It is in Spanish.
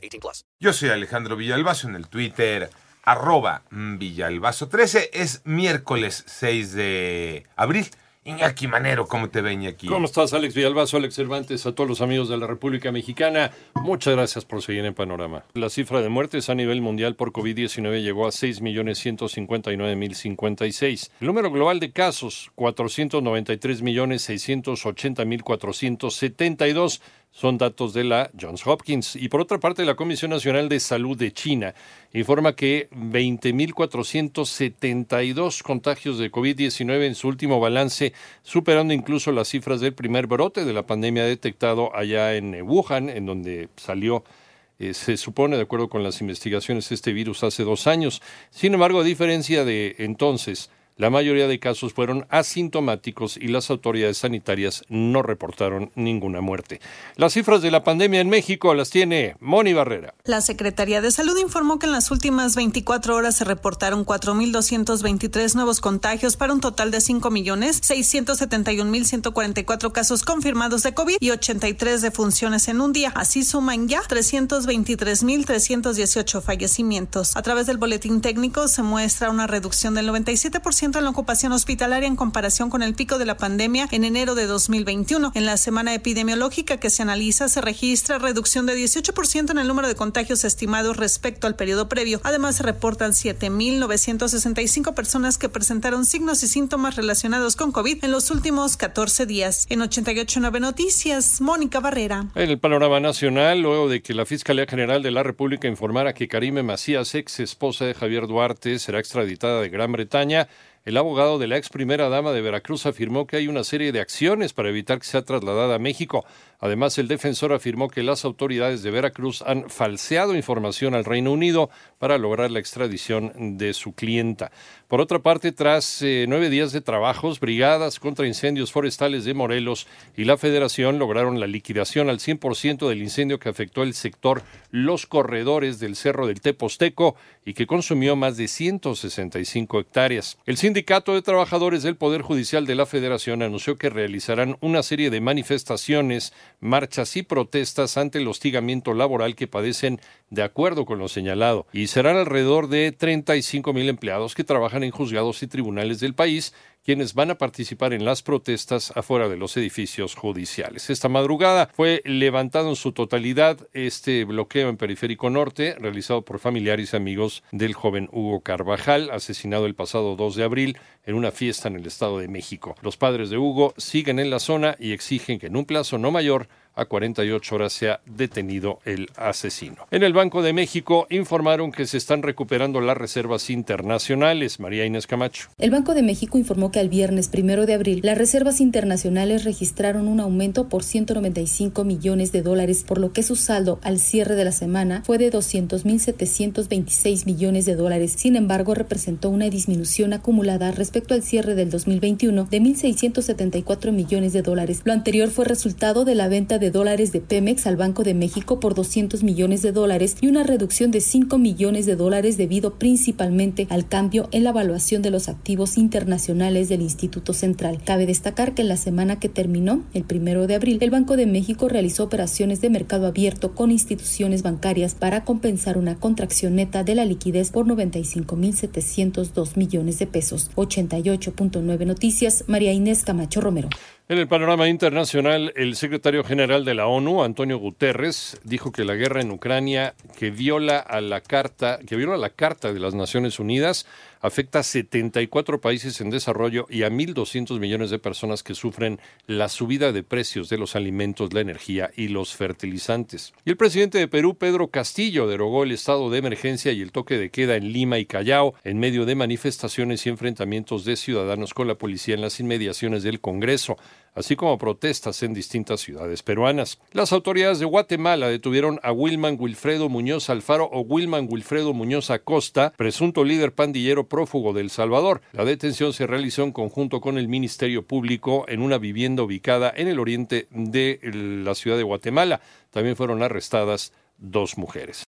18 plus. Yo soy Alejandro Villalbazo en el Twitter, arroba Villalbazo13. Es miércoles 6 de abril. Iñaki Manero, ¿cómo te ve Iñaki? ¿Cómo estás, Alex Villalbazo, Alex Cervantes, a todos los amigos de la República Mexicana? Muchas gracias por seguir en Panorama. La cifra de muertes a nivel mundial por COVID-19 llegó a 6.159.056. El número global de casos, 493.680.472 son datos de la Johns Hopkins. Y por otra parte, la Comisión Nacional de Salud de China informa que 20.472 contagios de COVID-19 en su último balance, superando incluso las cifras del primer brote de la pandemia detectado allá en Wuhan, en donde salió eh, se supone, de acuerdo con las investigaciones, este virus hace dos años. Sin embargo, a diferencia de entonces, la mayoría de casos fueron asintomáticos y las autoridades sanitarias no reportaron ninguna muerte. Las cifras de la pandemia en México las tiene Moni Barrera. La Secretaría de Salud informó que en las últimas 24 horas se reportaron 4.223 nuevos contagios para un total de 5.671.144 casos confirmados de COVID y 83 defunciones en un día. Así suman ya 323.318 fallecimientos. A través del boletín técnico se muestra una reducción del 97% en la ocupación hospitalaria en comparación con el pico de la pandemia en enero de 2021. En la semana epidemiológica que se analiza se registra reducción de 18% en el número de contagios estimados respecto al periodo previo. Además se reportan 7.965 personas que presentaron signos y síntomas relacionados con COVID en los últimos 14 días. En 889 Noticias, Mónica Barrera. En el panorama nacional, luego de que la Fiscalía General de la República informara que Karime Macías, ex esposa de Javier Duarte, será extraditada de Gran Bretaña, el abogado de la ex primera dama de Veracruz afirmó que hay una serie de acciones para evitar que sea trasladada a México. Además, el defensor afirmó que las autoridades de Veracruz han falseado información al Reino Unido para lograr la extradición de su clienta. Por otra parte, tras eh, nueve días de trabajos, brigadas contra incendios forestales de Morelos y la Federación lograron la liquidación al 100% del incendio que afectó el sector Los Corredores del Cerro del Teposteco y que consumió más de 165 hectáreas. El Sindicato de Trabajadores del Poder Judicial de la Federación anunció que realizarán una serie de manifestaciones, marchas y protestas ante el hostigamiento laboral que padecen de acuerdo con lo señalado, y serán alrededor de 35 mil empleados que trabajan en juzgados y tribunales del país quienes van a participar en las protestas afuera de los edificios judiciales. Esta madrugada fue levantado en su totalidad este bloqueo en Periférico Norte, realizado por familiares y amigos del joven Hugo Carvajal, asesinado el pasado 2 de abril en una fiesta en el Estado de México. Los padres de Hugo siguen en la zona y exigen que en un plazo no mayor a 48 horas se ha detenido el asesino. En el Banco de México informaron que se están recuperando las reservas internacionales. María Inés Camacho. El Banco de México informó que al viernes primero de abril las reservas internacionales registraron un aumento por 195 millones de dólares, por lo que su saldo al cierre de la semana fue de 200.726 millones de dólares. Sin embargo, representó una disminución acumulada respecto al cierre del 2021 de 1.674 millones de dólares. Lo anterior fue resultado de la venta de dólares de Pemex al Banco de México por 200 millones de dólares y una reducción de 5 millones de dólares debido principalmente al cambio en la evaluación de los activos internacionales del Instituto Central. Cabe destacar que en la semana que terminó, el primero de abril, el Banco de México realizó operaciones de mercado abierto con instituciones bancarias para compensar una contracción neta de la liquidez por 95.702 millones de pesos. 88.9 Noticias, María Inés Camacho Romero. En el panorama internacional, el secretario general de la ONU, Antonio Guterres, dijo que la guerra en Ucrania, que viola a la carta, que viola la Carta de las Naciones Unidas, afecta a 74 países en desarrollo y a 1.200 millones de personas que sufren la subida de precios de los alimentos, la energía y los fertilizantes. Y el presidente de Perú, Pedro Castillo, derogó el estado de emergencia y el toque de queda en Lima y Callao en medio de manifestaciones y enfrentamientos de ciudadanos con la policía en las inmediaciones del Congreso así como protestas en distintas ciudades peruanas. Las autoridades de Guatemala detuvieron a Wilman Wilfredo Muñoz Alfaro o Wilman Wilfredo Muñoz Acosta, presunto líder pandillero prófugo de El Salvador. La detención se realizó en conjunto con el Ministerio Público en una vivienda ubicada en el oriente de la ciudad de Guatemala. También fueron arrestadas dos mujeres.